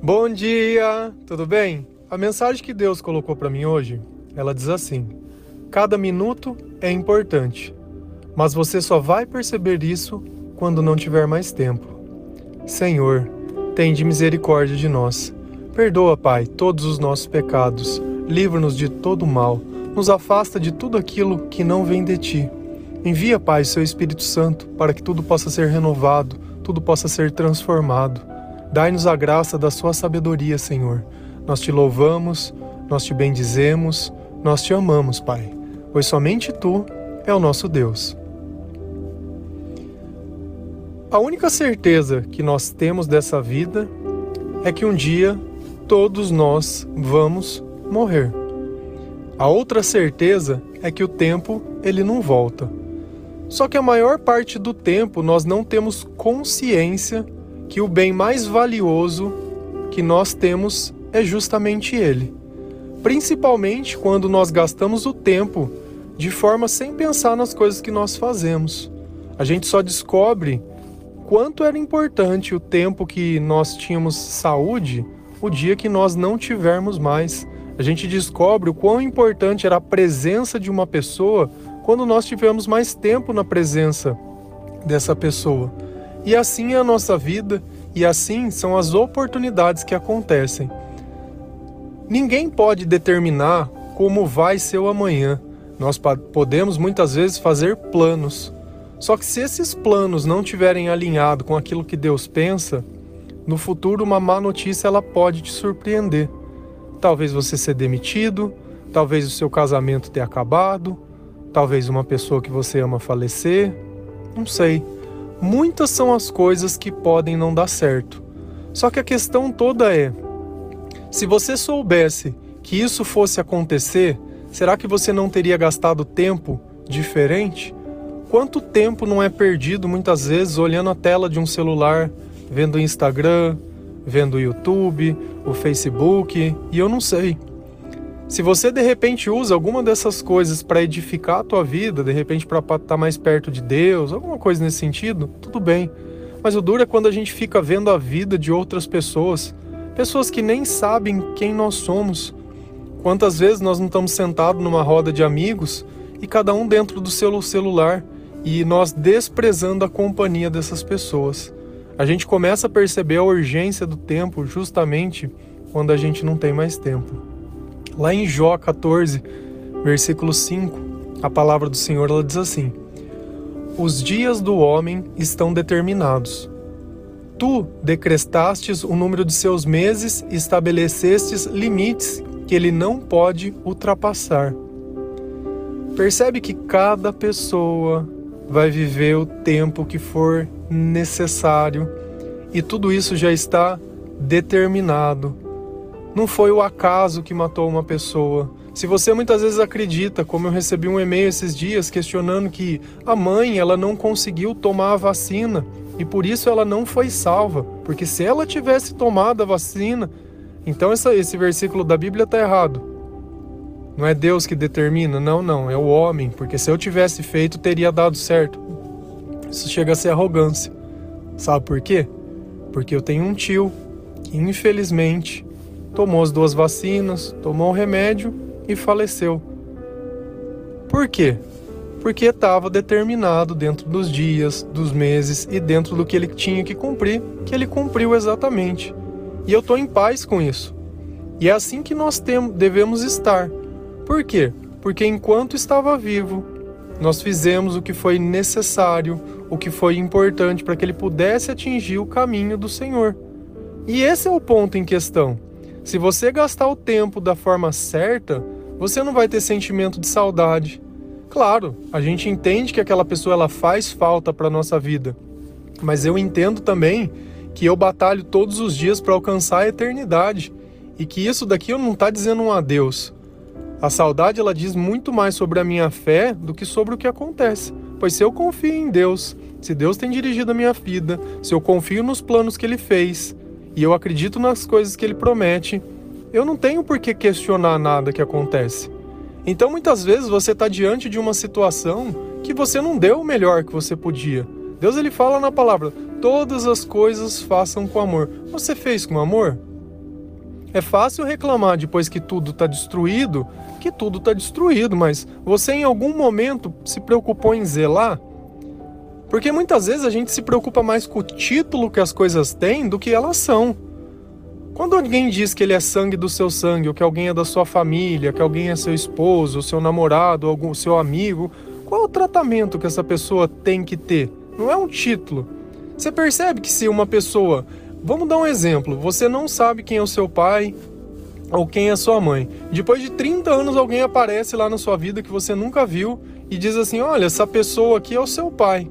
Bom dia, tudo bem? A mensagem que Deus colocou para mim hoje, ela diz assim: Cada minuto é importante, mas você só vai perceber isso quando não tiver mais tempo. Senhor, tem de misericórdia de nós. Perdoa, Pai, todos os nossos pecados. Livra-nos de todo mal. Nos afasta de tudo aquilo que não vem de ti. Envia, Pai, seu Espírito Santo para que tudo possa ser renovado, tudo possa ser transformado. Dai-nos a graça da sua sabedoria, Senhor. Nós te louvamos, nós te bendizemos, nós te amamos, Pai, pois somente tu é o nosso Deus. A única certeza que nós temos dessa vida é que um dia todos nós vamos morrer. A outra certeza é que o tempo ele não volta. Só que a maior parte do tempo nós não temos consciência que o bem mais valioso que nós temos é justamente ele. Principalmente quando nós gastamos o tempo de forma sem pensar nas coisas que nós fazemos. A gente só descobre quanto era importante o tempo que nós tínhamos saúde o dia que nós não tivermos mais. A gente descobre o quão importante era a presença de uma pessoa quando nós tivemos mais tempo na presença dessa pessoa. E assim é a nossa vida, e assim são as oportunidades que acontecem. Ninguém pode determinar como vai ser o amanhã. Nós podemos muitas vezes fazer planos. Só que se esses planos não estiverem alinhados com aquilo que Deus pensa, no futuro uma má notícia ela pode te surpreender. Talvez você ser demitido, talvez o seu casamento ter acabado, Talvez uma pessoa que você ama falecer, não sei. Muitas são as coisas que podem não dar certo. Só que a questão toda é: se você soubesse que isso fosse acontecer, será que você não teria gastado tempo diferente? Quanto tempo não é perdido muitas vezes olhando a tela de um celular, vendo o Instagram, vendo o YouTube, o Facebook, e eu não sei. Se você de repente usa alguma dessas coisas para edificar a tua vida, de repente para estar tá mais perto de Deus, alguma coisa nesse sentido, tudo bem. Mas o duro é quando a gente fica vendo a vida de outras pessoas, pessoas que nem sabem quem nós somos. Quantas vezes nós não estamos sentados numa roda de amigos e cada um dentro do seu celular e nós desprezando a companhia dessas pessoas. A gente começa a perceber a urgência do tempo justamente quando a gente não tem mais tempo. Lá em Jó 14, versículo 5, a palavra do Senhor ela diz assim: Os dias do homem estão determinados. Tu decrestastes o número de seus meses e estabelecestes limites que ele não pode ultrapassar. Percebe que cada pessoa vai viver o tempo que for necessário e tudo isso já está determinado não foi o acaso que matou uma pessoa. Se você muitas vezes acredita, como eu recebi um e-mail esses dias questionando que a mãe ela não conseguiu tomar a vacina e por isso ela não foi salva, porque se ela tivesse tomado a vacina, então essa, esse versículo da Bíblia está errado. Não é Deus que determina, não, não, é o homem, porque se eu tivesse feito teria dado certo. Isso chega a ser arrogância. Sabe por quê? Porque eu tenho um tio que infelizmente tomou as duas vacinas, tomou o remédio e faleceu. Por quê? Porque estava determinado dentro dos dias, dos meses e dentro do que ele tinha que cumprir, que ele cumpriu exatamente. E eu estou em paz com isso. E é assim que nós temos, devemos estar. Por quê? Porque enquanto estava vivo, nós fizemos o que foi necessário, o que foi importante para que ele pudesse atingir o caminho do Senhor. E esse é o ponto em questão. Se você gastar o tempo da forma certa, você não vai ter sentimento de saudade. Claro, a gente entende que aquela pessoa ela faz falta para nossa vida, mas eu entendo também que eu batalho todos os dias para alcançar a eternidade e que isso daqui eu não está dizendo um adeus. A saudade ela diz muito mais sobre a minha fé do que sobre o que acontece. Pois se eu confio em Deus, se Deus tem dirigido a minha vida, se eu confio nos planos que Ele fez, e eu acredito nas coisas que ele promete, eu não tenho por que questionar nada que acontece. Então muitas vezes você está diante de uma situação que você não deu o melhor que você podia. Deus ele fala na palavra: todas as coisas façam com amor. Você fez com amor? É fácil reclamar depois que tudo está destruído, que tudo está destruído, mas você em algum momento se preocupou em zelar? Porque muitas vezes a gente se preocupa mais com o título que as coisas têm do que elas são. Quando alguém diz que ele é sangue do seu sangue, ou que alguém é da sua família, que alguém é seu esposo, seu namorado, algum seu amigo, qual é o tratamento que essa pessoa tem que ter? Não é um título. Você percebe que se uma pessoa, vamos dar um exemplo, você não sabe quem é o seu pai ou quem é sua mãe. Depois de 30 anos alguém aparece lá na sua vida que você nunca viu e diz assim: "Olha, essa pessoa aqui é o seu pai".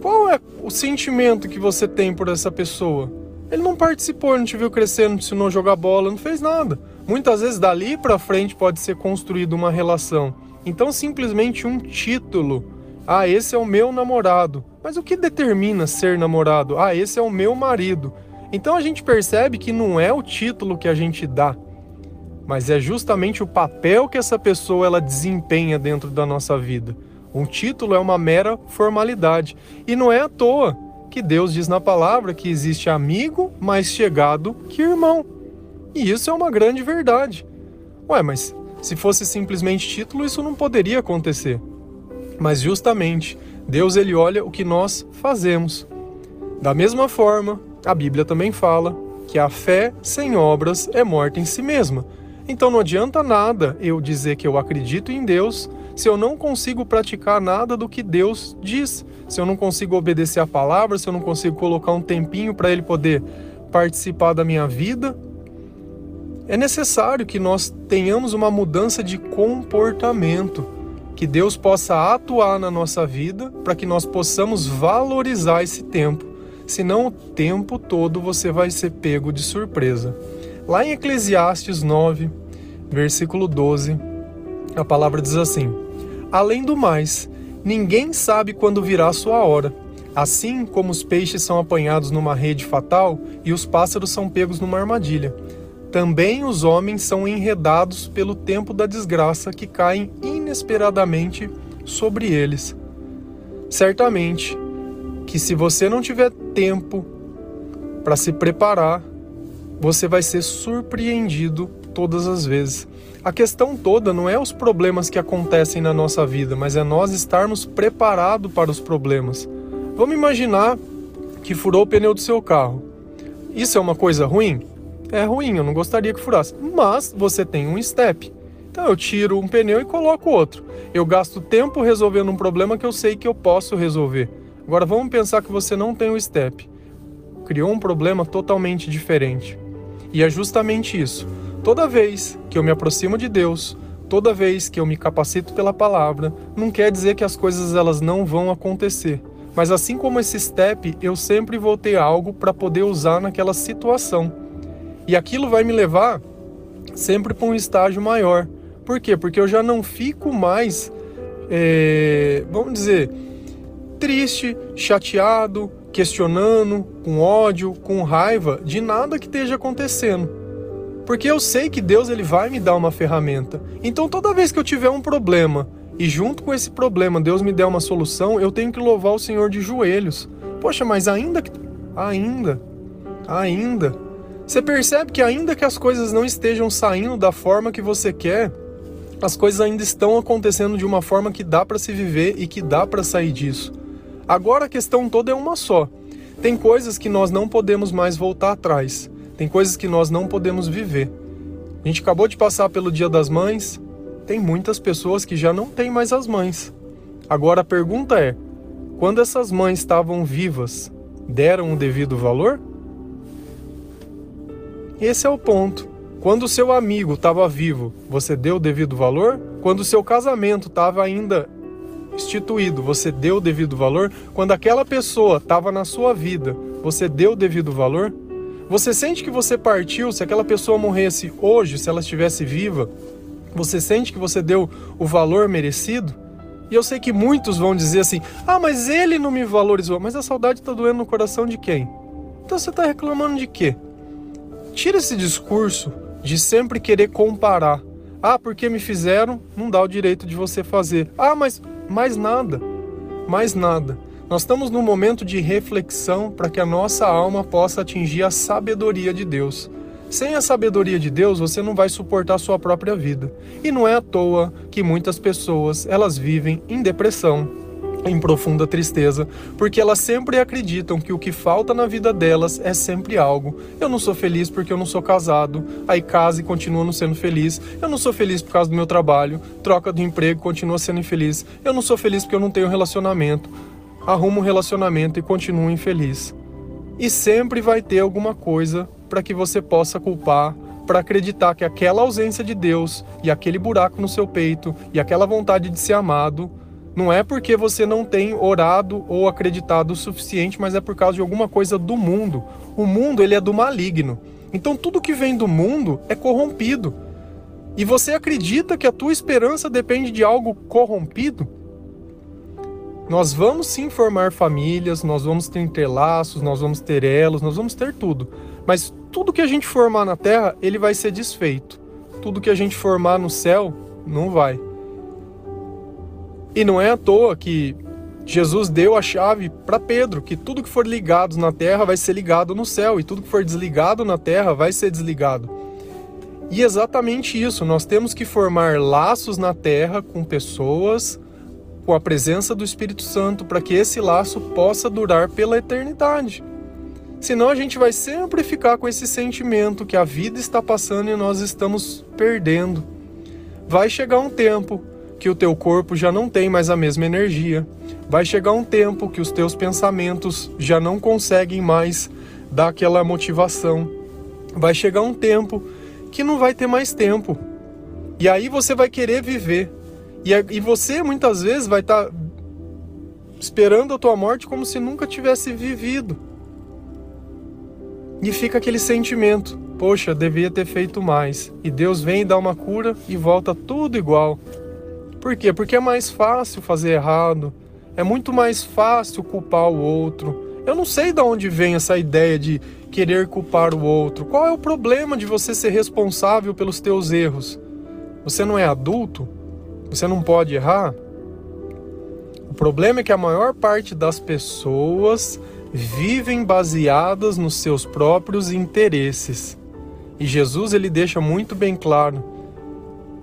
Qual é o sentimento que você tem por essa pessoa? Ele não participou, não te viu crescer, não te ensinou a jogar bola, não fez nada. Muitas vezes dali para frente pode ser construída uma relação. Então simplesmente um título. Ah, esse é o meu namorado. Mas o que determina ser namorado? Ah, esse é o meu marido. Então a gente percebe que não é o título que a gente dá, mas é justamente o papel que essa pessoa ela desempenha dentro da nossa vida. Um título é uma mera formalidade e não é à toa que Deus diz na palavra que existe amigo mais chegado que irmão. E isso é uma grande verdade. Ué, mas se fosse simplesmente título, isso não poderia acontecer. Mas justamente, Deus ele olha o que nós fazemos. Da mesma forma, a Bíblia também fala que a fé sem obras é morta em si mesma. Então não adianta nada eu dizer que eu acredito em Deus se eu não consigo praticar nada do que Deus diz, se eu não consigo obedecer a palavra, se eu não consigo colocar um tempinho para ele poder participar da minha vida, é necessário que nós tenhamos uma mudança de comportamento, que Deus possa atuar na nossa vida para que nós possamos valorizar esse tempo. Senão o tempo todo você vai ser pego de surpresa. Lá em Eclesiastes 9, versículo 12, a palavra diz assim: Além do mais, ninguém sabe quando virá sua hora. Assim como os peixes são apanhados numa rede fatal e os pássaros são pegos numa armadilha, também os homens são enredados pelo tempo da desgraça que caem inesperadamente sobre eles. Certamente que se você não tiver tempo para se preparar, você vai ser surpreendido todas as vezes. A questão toda não é os problemas que acontecem na nossa vida, mas é nós estarmos preparados para os problemas. Vamos imaginar que furou o pneu do seu carro. Isso é uma coisa ruim? É ruim, eu não gostaria que furasse. Mas você tem um step. Então eu tiro um pneu e coloco outro. Eu gasto tempo resolvendo um problema que eu sei que eu posso resolver. Agora vamos pensar que você não tem o step. Criou um problema totalmente diferente. E é justamente isso. Toda vez que eu me aproximo de Deus, toda vez que eu me capacito pela palavra, não quer dizer que as coisas elas não vão acontecer. Mas assim como esse step, eu sempre vou ter algo para poder usar naquela situação. E aquilo vai me levar sempre para um estágio maior. Por quê? Porque eu já não fico mais, é, vamos dizer, triste, chateado, questionando, com ódio, com raiva de nada que esteja acontecendo porque eu sei que Deus ele vai me dar uma ferramenta. Então toda vez que eu tiver um problema e junto com esse problema Deus me der uma solução, eu tenho que louvar o Senhor de joelhos. Poxa, mas ainda que ainda ainda você percebe que ainda que as coisas não estejam saindo da forma que você quer, as coisas ainda estão acontecendo de uma forma que dá para se viver e que dá para sair disso. Agora a questão toda é uma só. Tem coisas que nós não podemos mais voltar atrás. Tem coisas que nós não podemos viver. A gente acabou de passar pelo Dia das Mães, tem muitas pessoas que já não têm mais as mães. Agora a pergunta é: quando essas mães estavam vivas, deram o devido valor? Esse é o ponto. Quando o seu amigo estava vivo, você deu o devido valor? Quando o seu casamento estava ainda instituído, você deu o devido valor? Quando aquela pessoa estava na sua vida, você deu o devido valor? Você sente que você partiu, se aquela pessoa morresse hoje, se ela estivesse viva, você sente que você deu o valor merecido? E eu sei que muitos vão dizer assim: ah, mas ele não me valorizou. Mas a saudade está doendo no coração de quem? Então você está reclamando de quê? Tira esse discurso de sempre querer comparar. Ah, porque me fizeram, não dá o direito de você fazer. Ah, mas mais nada. Mais nada. Nós estamos num momento de reflexão para que a nossa alma possa atingir a sabedoria de Deus. Sem a sabedoria de Deus, você não vai suportar a sua própria vida. E não é à toa que muitas pessoas, elas vivem em depressão, em profunda tristeza, porque elas sempre acreditam que o que falta na vida delas é sempre algo. Eu não sou feliz porque eu não sou casado, aí casa e continua não sendo feliz. Eu não sou feliz por causa do meu trabalho, troca do emprego, continua sendo infeliz. Eu não sou feliz porque eu não tenho relacionamento. Arrumo um relacionamento e continuo infeliz. E sempre vai ter alguma coisa para que você possa culpar, para acreditar que aquela ausência de Deus e aquele buraco no seu peito e aquela vontade de ser amado não é porque você não tem orado ou acreditado o suficiente, mas é por causa de alguma coisa do mundo. O mundo ele é do maligno. Então tudo que vem do mundo é corrompido. E você acredita que a tua esperança depende de algo corrompido? Nós vamos sim formar famílias, nós vamos ter entrelaços, nós vamos ter elos, nós vamos ter tudo. Mas tudo que a gente formar na terra, ele vai ser desfeito. Tudo que a gente formar no céu, não vai. E não é à toa que Jesus deu a chave para Pedro, que tudo que for ligado na terra vai ser ligado no céu, e tudo que for desligado na terra vai ser desligado. E exatamente isso, nós temos que formar laços na terra com pessoas, com a presença do Espírito Santo, para que esse laço possa durar pela eternidade. Senão a gente vai sempre ficar com esse sentimento que a vida está passando e nós estamos perdendo. Vai chegar um tempo que o teu corpo já não tem mais a mesma energia. Vai chegar um tempo que os teus pensamentos já não conseguem mais dar aquela motivação. Vai chegar um tempo que não vai ter mais tempo. E aí você vai querer viver. E, você muitas vezes vai estar tá esperando a tua morte como se nunca tivesse vivido. E fica aquele sentimento: poxa, devia ter feito mais. E Deus vem e dá uma cura e volta tudo igual. Por quê? Porque é mais fácil fazer errado, é muito mais fácil culpar o outro. Eu não sei de onde vem essa ideia de querer culpar o outro. Qual é o problema de você ser responsável pelos teus erros? Você não é adulto? Você não pode errar? O problema é que a maior parte das pessoas vivem baseadas nos seus próprios interesses. E Jesus ele deixa muito bem claro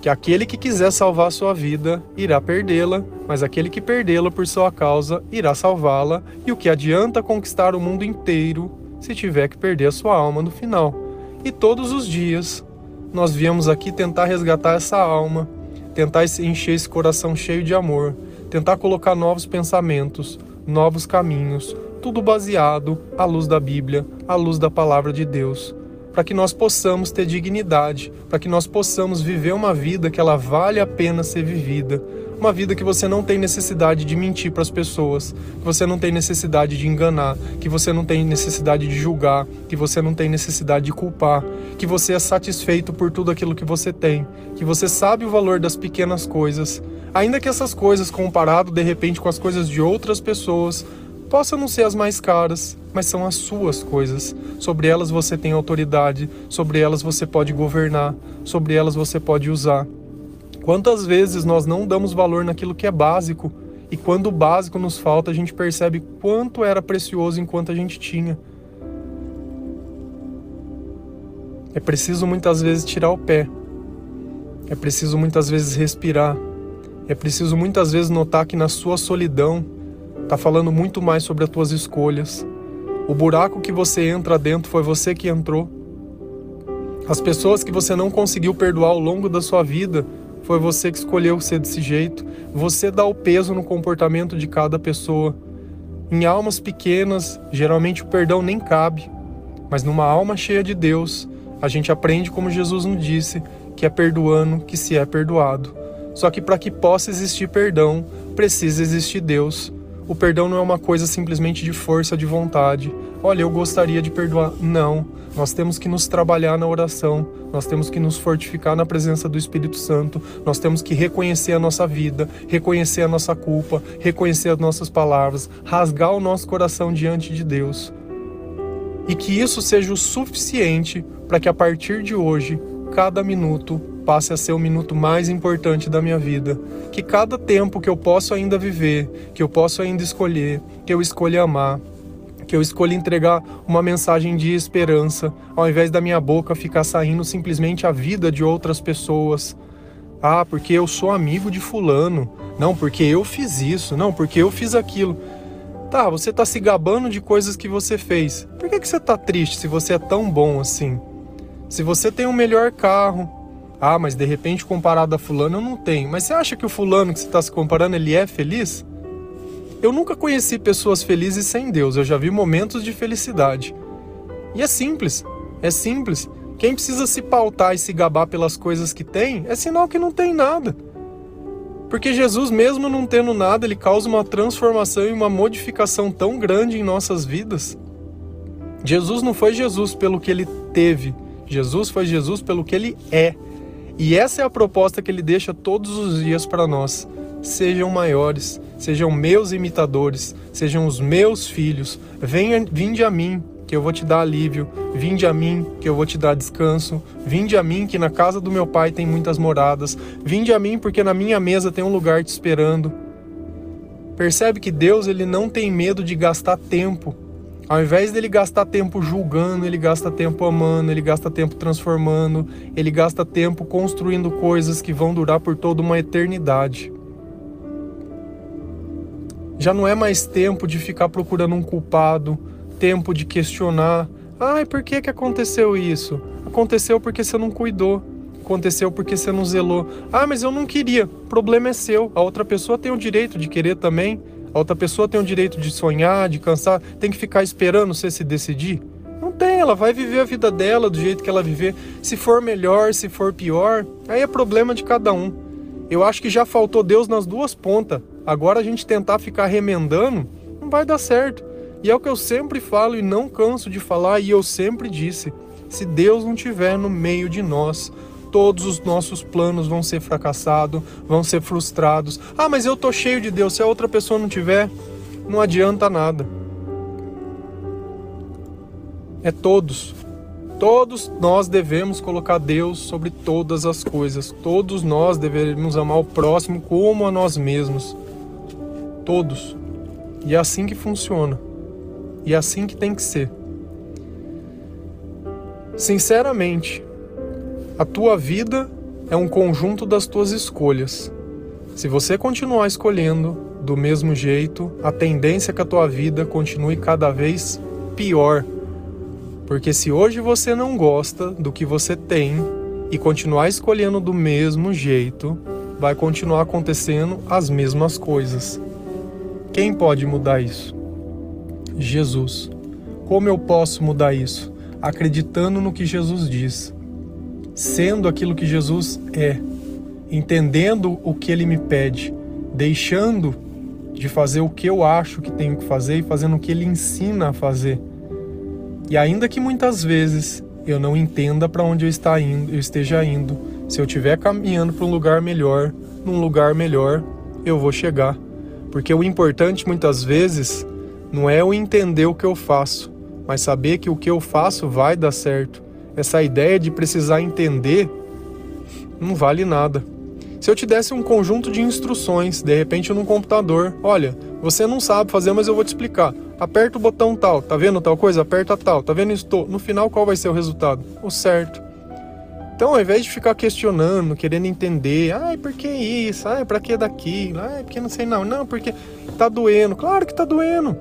que aquele que quiser salvar sua vida irá perdê-la, mas aquele que perdê-la por sua causa irá salvá-la, e o que adianta conquistar o mundo inteiro se tiver que perder a sua alma no final? E todos os dias nós viemos aqui tentar resgatar essa alma, tentar encher esse coração cheio de amor, tentar colocar novos pensamentos, novos caminhos, tudo baseado à luz da Bíblia, à luz da palavra de Deus para que nós possamos ter dignidade, para que nós possamos viver uma vida que ela vale a pena ser vivida. Uma vida que você não tem necessidade de mentir para as pessoas, que você não tem necessidade de enganar, que você não tem necessidade de julgar, que você não tem necessidade de culpar, que você é satisfeito por tudo aquilo que você tem, que você sabe o valor das pequenas coisas, ainda que essas coisas comparado de repente com as coisas de outras pessoas possam não ser as mais caras, mas são as suas coisas. Sobre elas você tem autoridade, sobre elas você pode governar, sobre elas você pode usar. Quantas vezes nós não damos valor naquilo que é básico e quando o básico nos falta, a gente percebe quanto era precioso enquanto a gente tinha. É preciso muitas vezes tirar o pé. É preciso muitas vezes respirar. É preciso muitas vezes notar que na sua solidão Tá falando muito mais sobre as tuas escolhas. O buraco que você entra dentro foi você que entrou. As pessoas que você não conseguiu perdoar ao longo da sua vida foi você que escolheu ser desse jeito. Você dá o peso no comportamento de cada pessoa. Em almas pequenas, geralmente o perdão nem cabe, mas numa alma cheia de Deus, a gente aprende como Jesus nos disse, que é perdoando que se é perdoado. Só que para que possa existir perdão, precisa existir Deus. O perdão não é uma coisa simplesmente de força de vontade. Olha, eu gostaria de perdoar. Não. Nós temos que nos trabalhar na oração, nós temos que nos fortificar na presença do Espírito Santo, nós temos que reconhecer a nossa vida, reconhecer a nossa culpa, reconhecer as nossas palavras, rasgar o nosso coração diante de Deus. E que isso seja o suficiente para que a partir de hoje, cada minuto passe a ser o minuto mais importante da minha vida. Que cada tempo que eu posso ainda viver, que eu posso ainda escolher, que eu escolha amar, que eu escolhi entregar uma mensagem de esperança, ao invés da minha boca ficar saindo simplesmente a vida de outras pessoas. Ah, porque eu sou amigo de fulano. Não, porque eu fiz isso. Não, porque eu fiz aquilo. Tá, você tá se gabando de coisas que você fez. Por que, que você tá triste se você é tão bom assim? Se você tem um melhor carro. Ah, mas de repente comparado a fulano eu não tenho. Mas você acha que o fulano que você está se comparando, ele é feliz? Eu nunca conheci pessoas felizes sem Deus, eu já vi momentos de felicidade. E é simples, é simples. Quem precisa se pautar e se gabar pelas coisas que tem é sinal que não tem nada. Porque Jesus, mesmo não tendo nada, ele causa uma transformação e uma modificação tão grande em nossas vidas. Jesus não foi Jesus pelo que ele teve, Jesus foi Jesus pelo que ele é. E essa é a proposta que ele deixa todos os dias para nós. Sejam maiores, sejam meus imitadores, sejam os meus filhos. Venha, vinde a mim, que eu vou te dar alívio. Vinde a mim, que eu vou te dar descanso. Vinde a mim, que na casa do meu pai tem muitas moradas. Vinde a mim, porque na minha mesa tem um lugar te esperando. Percebe que Deus ele não tem medo de gastar tempo. Ao invés dele gastar tempo julgando, ele gasta tempo amando, ele gasta tempo transformando, ele gasta tempo construindo coisas que vão durar por toda uma eternidade. Já não é mais tempo de ficar procurando um culpado, tempo de questionar. Ai, por que, que aconteceu isso? Aconteceu porque você não cuidou. Aconteceu porque você não zelou. Ah, mas eu não queria. O problema é seu. A outra pessoa tem o direito de querer também. A outra pessoa tem o direito de sonhar, de cansar. Tem que ficar esperando você se decidir? Não tem, ela vai viver a vida dela do jeito que ela viver. Se for melhor, se for pior, aí é problema de cada um. Eu acho que já faltou Deus nas duas pontas. Agora a gente tentar ficar remendando, não vai dar certo. E é o que eu sempre falo e não canso de falar, e eu sempre disse: se Deus não estiver no meio de nós, todos os nossos planos vão ser fracassados, vão ser frustrados. Ah, mas eu tô cheio de Deus. Se a outra pessoa não tiver, não adianta nada. É todos. Todos nós devemos colocar Deus sobre todas as coisas. Todos nós devemos amar o próximo como a nós mesmos. Todos. E é assim que funciona. E é assim que tem que ser. Sinceramente, a tua vida é um conjunto das tuas escolhas. Se você continuar escolhendo do mesmo jeito, a tendência é que a tua vida continue cada vez pior. Porque se hoje você não gosta do que você tem e continuar escolhendo do mesmo jeito, vai continuar acontecendo as mesmas coisas. Quem pode mudar isso? Jesus. Como eu posso mudar isso? Acreditando no que Jesus diz, sendo aquilo que Jesus é, entendendo o que ele me pede, deixando de fazer o que eu acho que tenho que fazer e fazendo o que ele ensina a fazer. E ainda que muitas vezes eu não entenda para onde eu, está indo, eu esteja indo, se eu estiver caminhando para um lugar melhor, num lugar melhor, eu vou chegar. Porque o importante muitas vezes não é eu entender o que eu faço, mas saber que o que eu faço vai dar certo. Essa ideia de precisar entender não vale nada. Se eu te desse um conjunto de instruções, de repente num computador, olha, você não sabe fazer, mas eu vou te explicar. Aperta o botão tal, tá vendo tal coisa? Aperta tal, tá vendo isso? No final, qual vai ser o resultado? O certo. Então, ao invés de ficar questionando, querendo entender, ai, por que isso? Ai, pra que daquilo? Ai, porque não sei não. Não, porque tá doendo. Claro que tá doendo.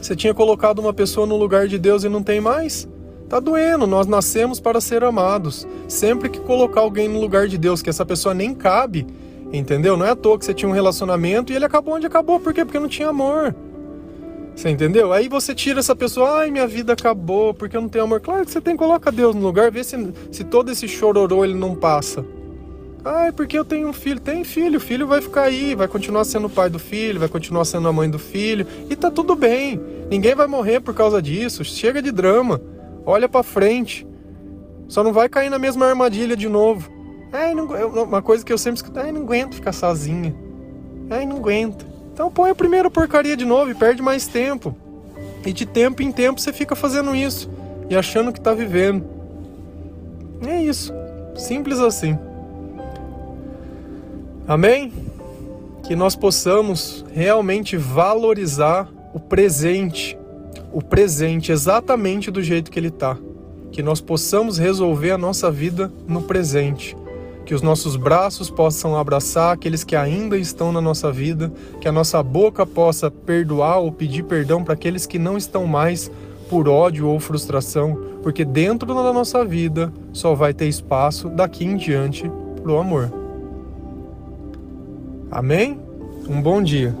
Você tinha colocado uma pessoa no lugar de Deus e não tem mais? Tá doendo. Nós nascemos para ser amados. Sempre que colocar alguém no lugar de Deus, que essa pessoa nem cabe, entendeu? Não é à toa que você tinha um relacionamento e ele acabou onde acabou. Por quê? Porque não tinha amor. Você entendeu? Aí você tira essa pessoa, ai, minha vida acabou porque eu não tenho amor. Claro que você tem, coloca Deus no lugar, vê se, se todo esse chororô ele não passa. Ai, porque eu tenho um filho. Tem filho, o filho vai ficar aí, vai continuar sendo o pai do filho, vai continuar sendo a mãe do filho, e tá tudo bem. Ninguém vai morrer por causa disso. Chega de drama. Olha para frente. Só não vai cair na mesma armadilha de novo. Ai, não, uma coisa que eu sempre escuto, ai, não aguento ficar sozinha. Ai, não aguento. Então põe a primeira porcaria de novo e perde mais tempo. E de tempo em tempo você fica fazendo isso e achando que está vivendo. É isso. Simples assim. Amém? Que nós possamos realmente valorizar o presente. O presente exatamente do jeito que ele está. Que nós possamos resolver a nossa vida no presente. Que os nossos braços possam abraçar aqueles que ainda estão na nossa vida, que a nossa boca possa perdoar ou pedir perdão para aqueles que não estão mais por ódio ou frustração, porque dentro da nossa vida só vai ter espaço daqui em diante para o amor. Amém? Um bom dia.